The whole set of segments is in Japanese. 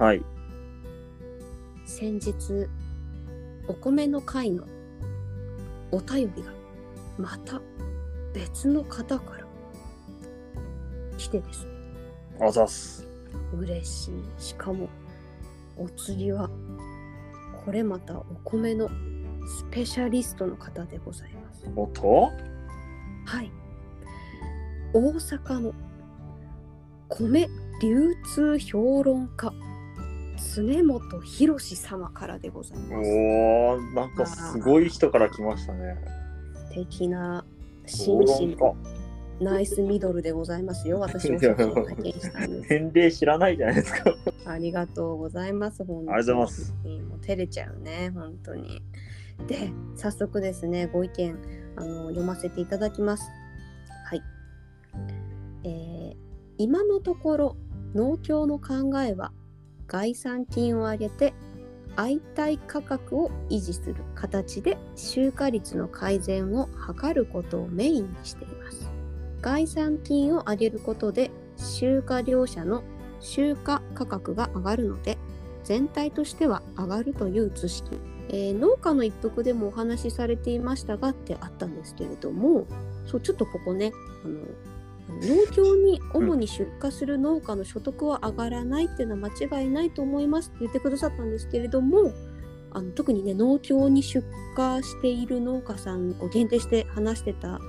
はい。先日お米の会のお便りがまた別の方から来てですね。あざっす。嬉しい。しかもお次はこれまたお米のスペシャリストの方でございます。おっと？はい。大阪の米流通評論家常本博様からでございますおー、なんかすごい人から来ましたね。素敵な評紳士論ナイスミドルでございますよ私もちょっと拝見したん家。です 年齢知らないじゃないですか。ありがとうございます。本当にありがとうございます。もう照れちゃうね、本当に。で、早速ですね、ご意見あの読ませていただきます。はい。えー今のところ農協の考えは概算金を上げて相対価格を維持する形で収穫率の改善を図ることをメインにしています。概算金を上げることで集荷業者の集荷価格が上がるので全体としては上がるという図式、えー農家の一服でもお話しされていましたがってあったんですけれどもそうちょっとここねあの農協に主に出荷する農家の所得は上がらないっていうのは間違いないと思いますって言ってくださったんですけれどもあの特にね農協に出荷している農家さんを限定して話してた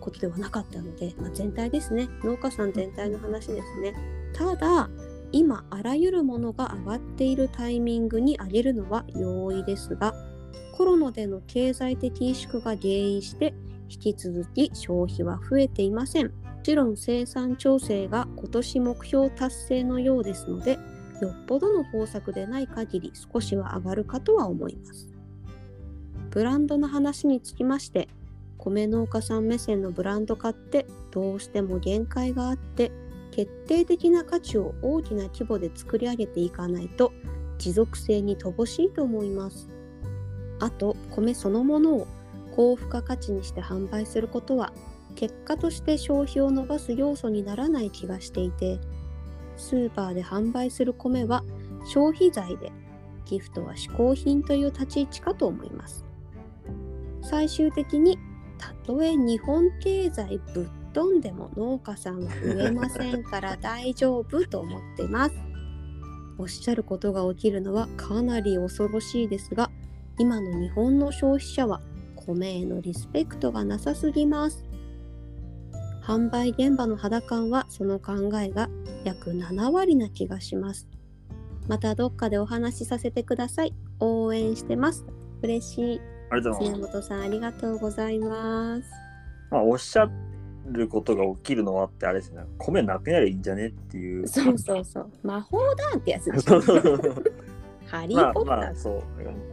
ことではなかったので、まあ、全体ですね。農家さん全体の話ですね。ただ今あらゆるものが上がっているタイミングに上げるのは容易ですがコロナでの経済的萎縮が原因して引き続き消費は増えていません。ちろん生産調整が今年目標達成のようですのでよっぽどの方策でない限り少しは上がるかとは思います。ブランドの話につきまして米農家さん目線のブランド化ってどうしても限界があって決定的な価値を大きな規模で作り上げていかないと持続性に乏しいと思います。あと米そのものを高付加価値にして販売することは結果として消費を伸ばす要素にならない気がしていてスーパーで販売する米は消費財でギフトは嗜好品という立ち位置かと思います。最終的にたとえ日本経済ぶっ飛んでも農家さんは増えませんから 大丈夫と思ってます。おっしゃることが起きるのはかなり恐ろしいですが今の日本の消費者は米へのリスペクトがなさすぎます販売現場の肌感はその考えが約7割な気がします。またどっかでお話しさせてください。応援してます。嬉しい。ありがとうございます。宮本さんありがとうございます。まあ、おっしゃることが起きるのはってあれですね。米なくなりゃいいんじゃねっていう。そうそうそう。魔法だってやつ ハリまあー・ポッター。まあそう、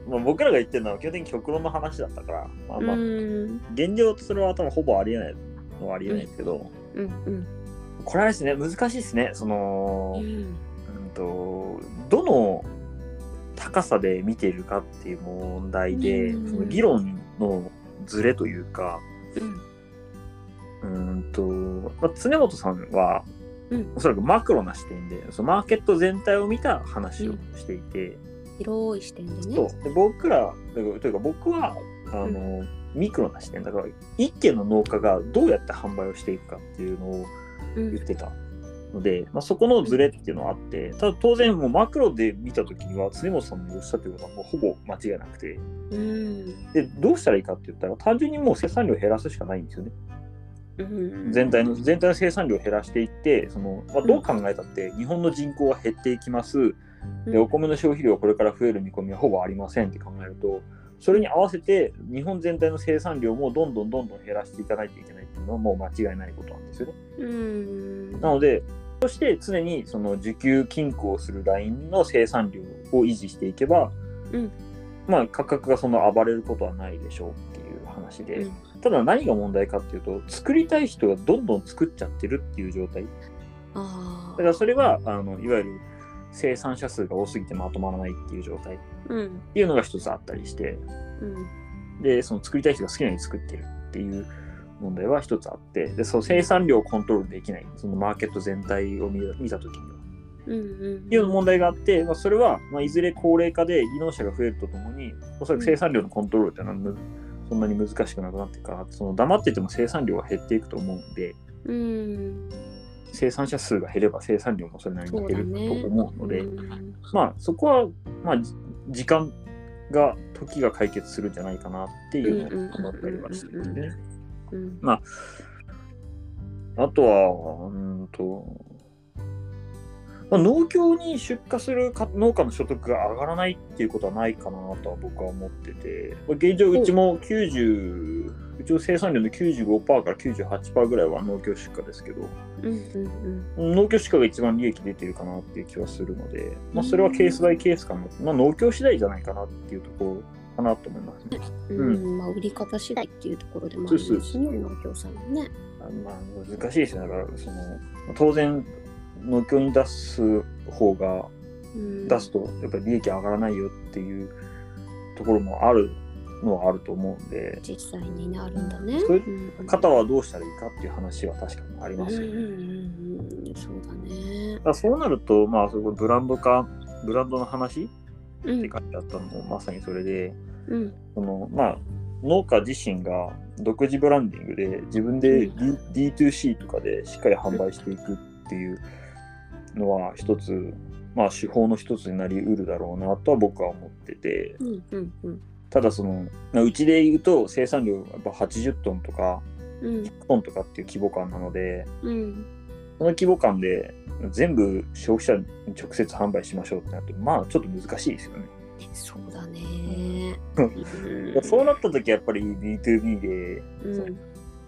まあ、僕らが言ってるのは基本的に極論の話だったから、まあまあ、うん。現状それは多分ほぼありえないのはありえないですけど、うんうん。これはですね難しいですね。その、うんうんとどの高さで見ているかっていう問題で、うん。その議論のズレというかうんうんと、まあ、常本さんはうん。おそらくマクロな視点でそのマーケット全体を見た話をしていて、広い視点でね。そう。で僕らというか僕はあの、ミクロな視点だから一軒の農家がどうやって販売をしていくかっていうのをうん言ってたので、まあ、そこのズレっていうのはあってただ当然もうマクロで見た時には常本さんのおっしゃってることはもうほぼ間違いなくて。うん。でどうしたらいいかって言ったら単純にもう生産量を減らすしかないんですよね。うん。全体の全体の生産量を減らしていってその、まあ、どう考えたって日本の人口は減っていきます。でお米の消費量はこれから増える見込みはほぼありませんって考えるとそれに合わせて日本全体の生産量もどんどんどんどん減らしていかないといけないっていうのはもう間違いないことなんですよね。うん。なのでそして常にその需給均衡するラインの生産量を維持していけば、うん。まあ価格がその暴れることはないでしょうっていう話で、うん。ただ何が問題かっていうと作りたい人がどんどん作っちゃってるっていう状態。あだからそれはあのいわゆる生産者数が多すぎてまとまらないっていう状態。っていうのが一つあったりして。うん。でその作りたい人が好きなように作ってるっていう問題は一つあって。でその生産量をコントロールできない。そのマーケット全体を見見た時には。ううんうん。っていう問題があって、まあ、それは、まあ、いずれ高齢化で技能者が増えるとともにおそらく生産量のコントロールっていうのはむそんなに難しくなくなっていくからその黙ってても生産量が減っていくと思うんで。うん生産者数が減れば生産量もそれなりに減ると思うのでうんまあそこは、まあ、じ時間が時が解決するんじゃないかなっていうのを思ったりはしてるんでね。うんあとは、うんと、まあ、農協に出荷するか農家の所得が上がらないっていうことはないかなとは僕は思ってて、まあ現状うちも90、うちの生産量の95%から98%ぐらいは農協出荷ですけど、うんうん農協出荷が一番利益出てるかなっていう気はするので、まあ、それはケースバイケースかな、まあ、農協次第じゃないかなっていうところかなと思いますね。うん。うまあ売り方次第っていうところでもあるしね農協さんもね。あまあ、難しいですよね。だからその当然農協に出す方がうん。出すとやっぱり利益上がらないよっていうところもあるのはあると思うんで。実際にねあるんだね。そういううん。方はどうしたらいいかっていう話は確かにありますよね。うんうんうんうん。そうだね。そうなるとまあそこブランド化ブランドの話うん。って書いてあったのもまさにそれでうん。そのまあ農家自身が独自ブランディングで自分で D- D2C とかでしっかり販売していくっていうのは一つまあ手法の一つになりうるだろうなとは僕は思ってて。うんうんうんただそのまあうちで言うと生産量やっぱ80トンとかうん。100トンとかっていう規模感なのでうん。その規模感で全部消費者に直接販売しましょうってなるとまあちょっと難しいですよね。そうだね。う んそうなった時はやっぱり B2B でうん。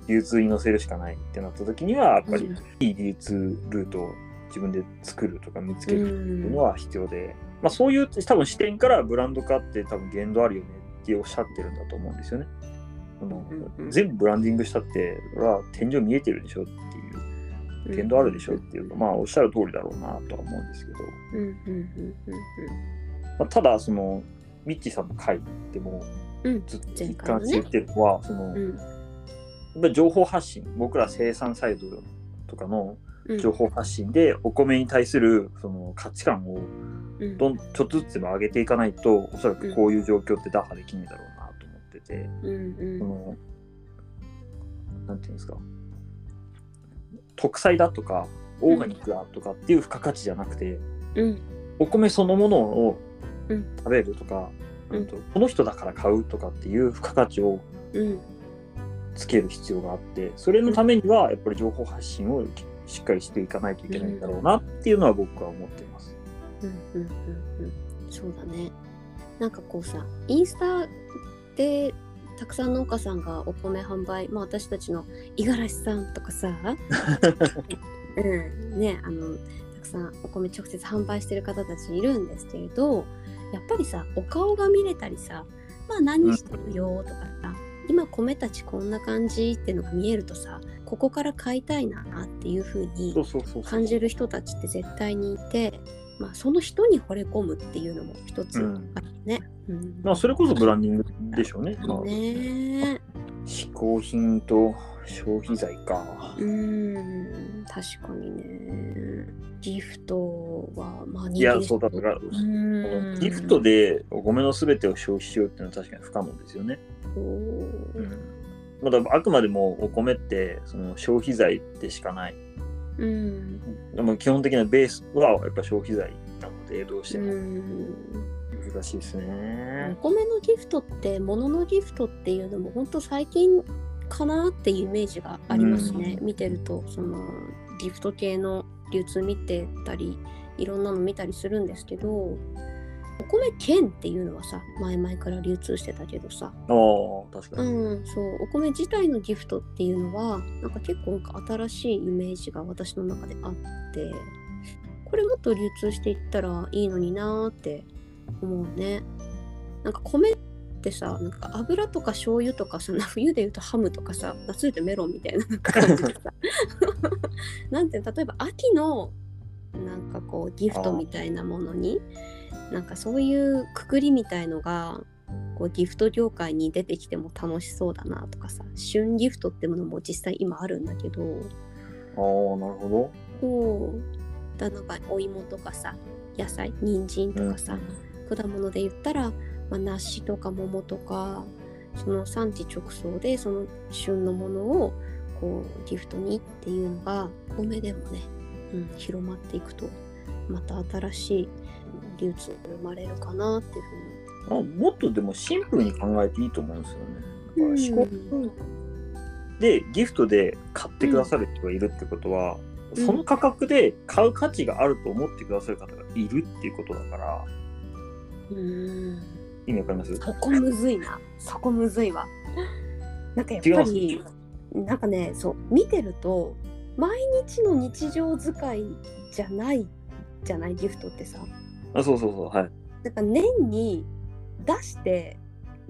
流通に乗せるしかないってなった時にはやっぱりうん。いい流通ルートを自分で作るとか見つけるっていうのうは必要で、まあ、そういう多分視点からブランド化って多分限度あるよねっておっしゃってるんだと思うんですよね。そのうんうん全部ブランディングしたっては天井見えてるでしょっていう。限度あるでしょっていうとまあおっしゃる通りだろうなとは思うんですけど、うんうんうんまあ、ただそのミッチーさんの回でもずっと一貫して言ってるのは、その情報発信僕ら生産サイドとかのうん。情報発信でお米に対するその価値観をうんどんちょっとずつでも上げていかないとおそらくこういう状況って打破できないだろうなと思ってて、うんそのなんていうんですか。特産だとかオーガニックだとかっていう付加価値じゃなくて、うん。お米そのものをうん。食べるとか、うん。あとこの人だから買うとかっていう付加価値をうん。つける必要があってそれのためにはやっぱり情報発信をしっかりしていかないといけないんだろうなっていうのは僕は思ってます。うんうんうんうんそうだね。なんかこうさインスタでたくさん農家さんがお米販売まあ私たちの五十嵐さんとかさ うん。ねあのたくさんお米直接販売してる方たちいるんですけれどやっぱりさお顔が見れたりさまあ何してるよとかさ、今米たちこんな感じっていうのが見えるとさここから買いたいなっていう風に感じる人たちって絶対にいて、まあ、その人に惚れ込むっていうのも一つうんあるね。うんまあそれこそブランディングでしょうね。まあ、ね嗜好品と消費財か。えうん確かにねギフトはまあいやそうだから、ギフトでお米のすべてを消費しようっていうのは確かに不可能ですよね。そううんまだあくまでもお米ってその消費財でしかない。うん。でも基本的なベースはやっぱ消費財なのでどうしてうもん。難しいですね。お米のギフトって物のギフトっていうのも本当最近かなっていうイメージがありますね、見てるとそのギフト系の流通見てたりいろんなの見たりするんですけどお米券っていうのはさ前々から流通してたけどさ。ああ確かうに。んそう。お米自体のギフトっていうのはなんか結構新しいイメージが私の中であってこれもっと流通していったらいいのになーって思うね。なんか米ってさなんか油とか醤油とかさ 冬で言うとハムとかさ夏で言うとメロンみたいな なんか感じでさ。なんて例えば秋のなんかこうギフトみたいなものになんかそういうくくりみたいのがこうギフト業界に出てきても楽しそうだなとかさ旬ギフトってものも実際今あるんだけど。ああなるほど。そう。だなんかお芋とかさ野菜人参とかさ、果物で言ったら、まあ、梨とか桃とかその産地直送でその旬のものをこうギフトにっていうのがお米でもね、うん、広まっていくとまた新しい流通が生まれるかなっていうふうに。あもっとでもシンプルに考えていいと思うんですよね。だから思考うんでギフトで買ってくださる人がいるってことは、うん。その価格で買う価値があると思ってくださる方がいるっていうことだからうん。意味わかります？そこむずいな。そこむずいわ。なんかやっぱりなんかねそう見てると毎日の日常使いじゃないじゃない？ギフトってさあそうそうそうはい。なんか年に出して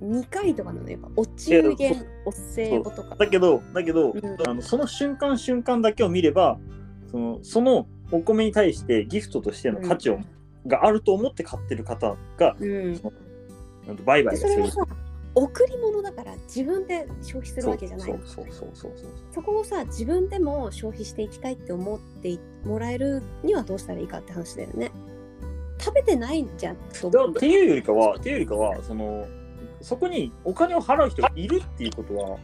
2回とかなのやっぱお中元お歳暮とか。だけどだけど、うん。あのその瞬間瞬間だけを見ればそのそのお米に対してギフトとしての価値を、があると思って買ってる方がうん。なんと売買がする。贈り物だから自分で消費するわけじゃない。そうそうそうそうそうそこをさ自分でも消費していきたいって思ってもらえるにはどうしたらいいかって話だよね食べてないんじゃんとって。いうよりかはっていうよりかはそのそこにお金を払う人がいるっていうことは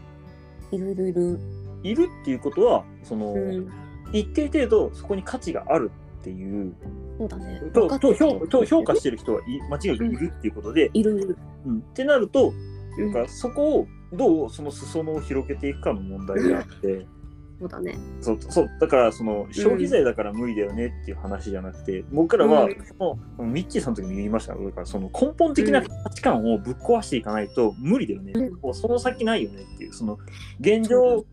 いるいるいる。いるっていうことはその、うん。一定程度そこに価値があるっていう。そうだね。とと評ると評価してる人はい間違いなくいるっていうことで、いるいる。うん。ってなるとうん。だからそこをどうその裾野を広げていくかの問題であって、そうだね。そうそうだからその消費税だから無理だよねっていう話じゃなくて、僕らはうんそのミッチーさんの時に言いましたがだからその根本的な価値観をぶっ壊していかないと無理だよね、うん。もうその先ないよねっていうその現状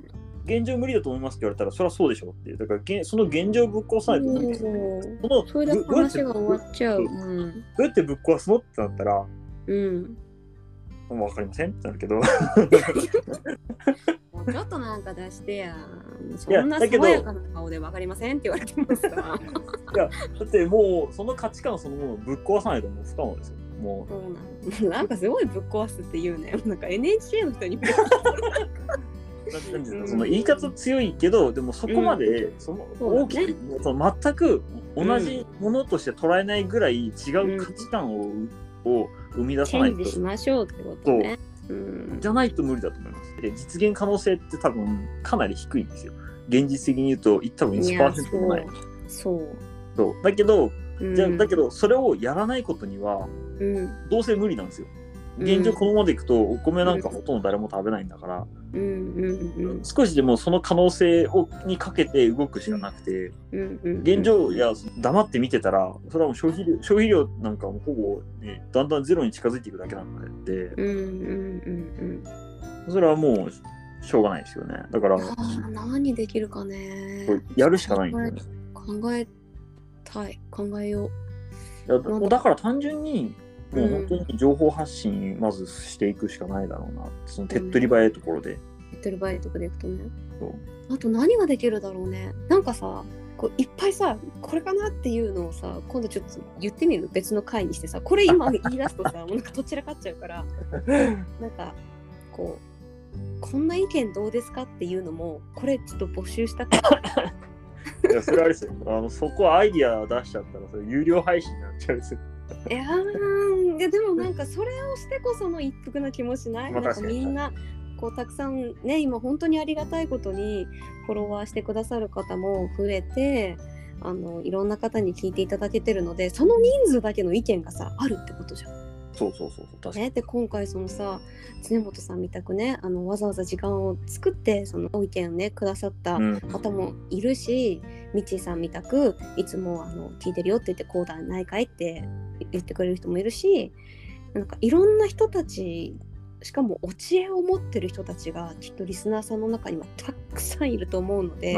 現状無理だと思いますって言われたらそれはそうでしょっていう。だから現その現状をぶっ壊さないと無理ですようん。そのそれで話が終わっちゃう。どうん。うやってぶっ壊すのってなったらうん。もう分かりません？ってなるけど。もうちょっとなんか出してや。そやんな爽やかな顔でわかりませんって言われてますか？ら。いやだってもうその価値観そのものをぶっ壊さないともう。不可能ですよ。もそうなんなんかすごいぶっ壊すって言うね。なんか NHK の人に。その言い方強いけどでもそこまでその大きく、その全く同じものとして捉えないぐらい違う価値観を,、を生み出チさないとしましょうってことね。うん。じゃないと無理だと思いますで実現可能性って多分かなり低いんですよ現実的に言うと多分いや1%もないそう。そうだけどうんじゃあだけどそれをやらないことにはうん。どうせ無理なんですよ現状このままでいくとお米なんかほとんど誰も食べないんだから、うんうんうん少しでもその可能性をにかけて動くしかなくて、うんうん。現状や黙って見てたらそれはもう消費量消費量なんかもほぼ、ね、だんだんゼロに近づいていくだけなんでうんうんうんそれはもうしょうがないですよね。だから何できるかね。やるしかないんですよね。考えたい。考えよいやもうだから単純にもううん本当に情報発信まずしていくしかないだろうなその手っ取り早いところで、う。やってる場合とかでいくとね。あと何ができるだろうね。なんかさ、こういっぱいさ、これかなっていうのをさ、今度ちょっと言ってみる？別の回にしてさ、これ今言い出すとさ、もうなんかどちらかっちゃうから、なんかこう、こんな意見どうですかっていうのも、これちょっと募集したから。いやそれあれですよあのそこはアイディア出しちゃったらそれ有料配信になっちゃうんですよいやーでもなんかそれをしてこその一服な気もしない、なんかまあ確かにみんなこうたくさんね今本当にありがたいことにフォロワーしてくださる方も増えてあのいろんな方に聞いていただけてるのでその人数だけの意見がさあるってことじゃん。そうそうそう確かに、ね、で今回そのさ常本さんみたくねあのわざわざ時間を作ってそのご意見をねくださったうん。方もいるし、みちさんみたくいつもあの聞いてるよって言ってこうだないかいって言ってくれる人もいるしなんかいろんな人たちしかもお知恵を持ってる人たちがきっとリスナーさんの中にはたくさんいると思うので、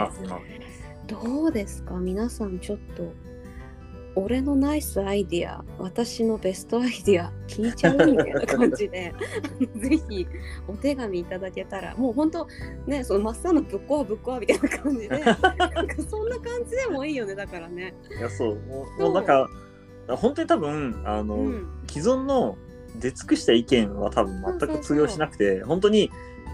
どうですか？皆さんちょっと俺のナイスアイディア私のベストアイディア聞いちゃうみたいな感じで ぜひお手紙いただけたらもう本当ねそのマッサンのぶっこわぶっこわみたいな感じでなんかそんな感じでもいいよねだからね。いやそう。もうそうもうなんか本当に多分あの、うん。既存の出尽くした意見は多分全く通用しなくて本当に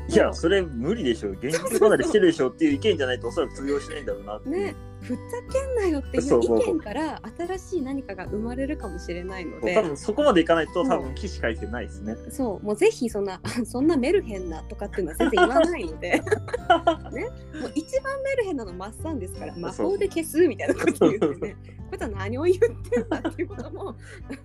いやそれ無理でしょ現実離れしてるでしょっていう意見じゃないとおそらく通用しないんだろうなっていう、ねふざけんなよっていう意見から新しい何かが生まれるかもしれないので。多分そこまでいかないと多うん。分起死回生ないですね。そう。もうぜひそんな そんなメルヘンなとかっていうのは全然言わないので。ね。もう一番メルヘンなのマッサンですから魔法で消すみたいなこと言ってね。こいつは何を言ってんだっていうことも。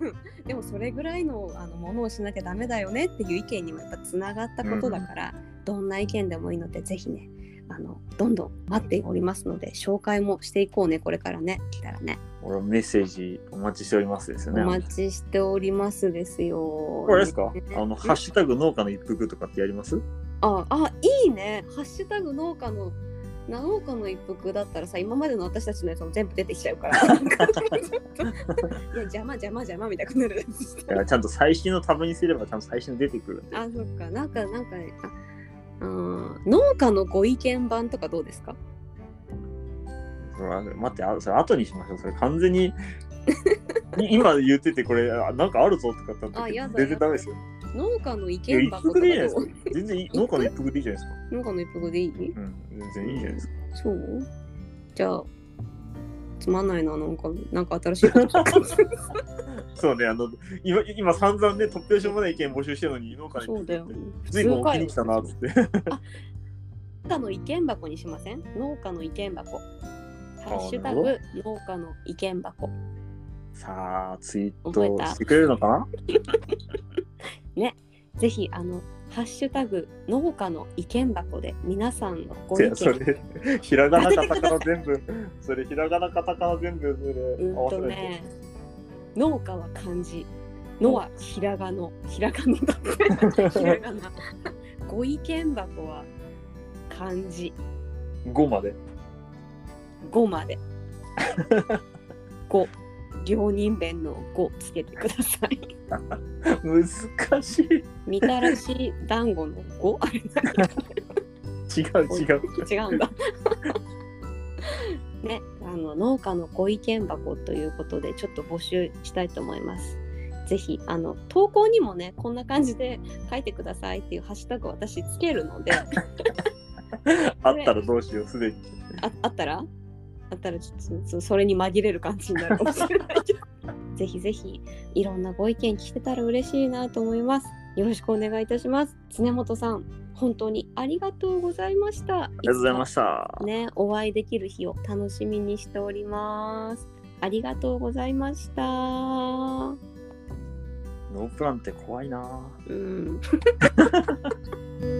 う んでもそれぐらいのあのものをしなきゃダメだよねっていう意見にもやっぱつながったことだから、どんな意見でもいいのでぜひねあのどんどん待っておりますので紹介もしていこうねこれからね。来たらね。俺はメッセージお待ちしておりますですよね。お待ちしておりますですよ。これですか？ね。あの、ハッシュタグ農家の一服とかってやります？ああいいね。ハッシュタグ農家の農家の一服だったらさ今までの私たちのやつも全部出てきちゃうから。いや邪魔邪魔邪魔みたいになる。ちゃんと最新のタブにすればちゃんと最新の出てくる。あそっか。なんかなんかあうん農家のご意見版とかどうですか？それは待って、あそれ後にしましょう。それ完全に、い 今言っててこれ、あなんかあるぞとかって全然ダメですよ。農家の意見箱とか服で。全然農家の一服でいいじゃないですか。農家の一服でいい？うん、全然いいじゃないですか。そう？じゃあつまんないななんかなんか新しいこと そうね、あの、今、今散々ね、突拍子もない意見募集してるのに、農家の一服そうだよ。ってずいぶん置きに来たなって。農家の意見箱にしません？農家の意見箱。ハッシュタグな農家の意見箱。さあ、ツイートしてくれるのかな？ぜひあのハッシュタグ農家の意見箱で皆さんのご意見。それ、ひらがなカタカナ全部、それ、ひらがなカタカナ 全部、それ、うん合わせないとね、農家は漢字、のはひらがの、ひらがなだ。ひらがな。ご意見箱は漢字と。5まで。5まで。5。両人弁の5つけてください。難しい。みたらし団子の5あれ違う違う。違うんだ。ね、あの農家のご意見箱ということでちょっと募集したいと思います。ぜひあの投稿にもねこんな感じで書いてくださいっていうハッシュタグを私つけるのであ あったらどうしよう、すでに。あったら？あったらちょっとそそれに紛れる感じになるかもしれないけど ぜひぜひいろんなご意見聞けたら嬉しいなと思います。よろしくお願いいたします。常本さん本当にありがとうございました。ありありがとうございました。ね、お会いできる日を楽しみにしております。ありがとうございました。ノープランって怖いなうん。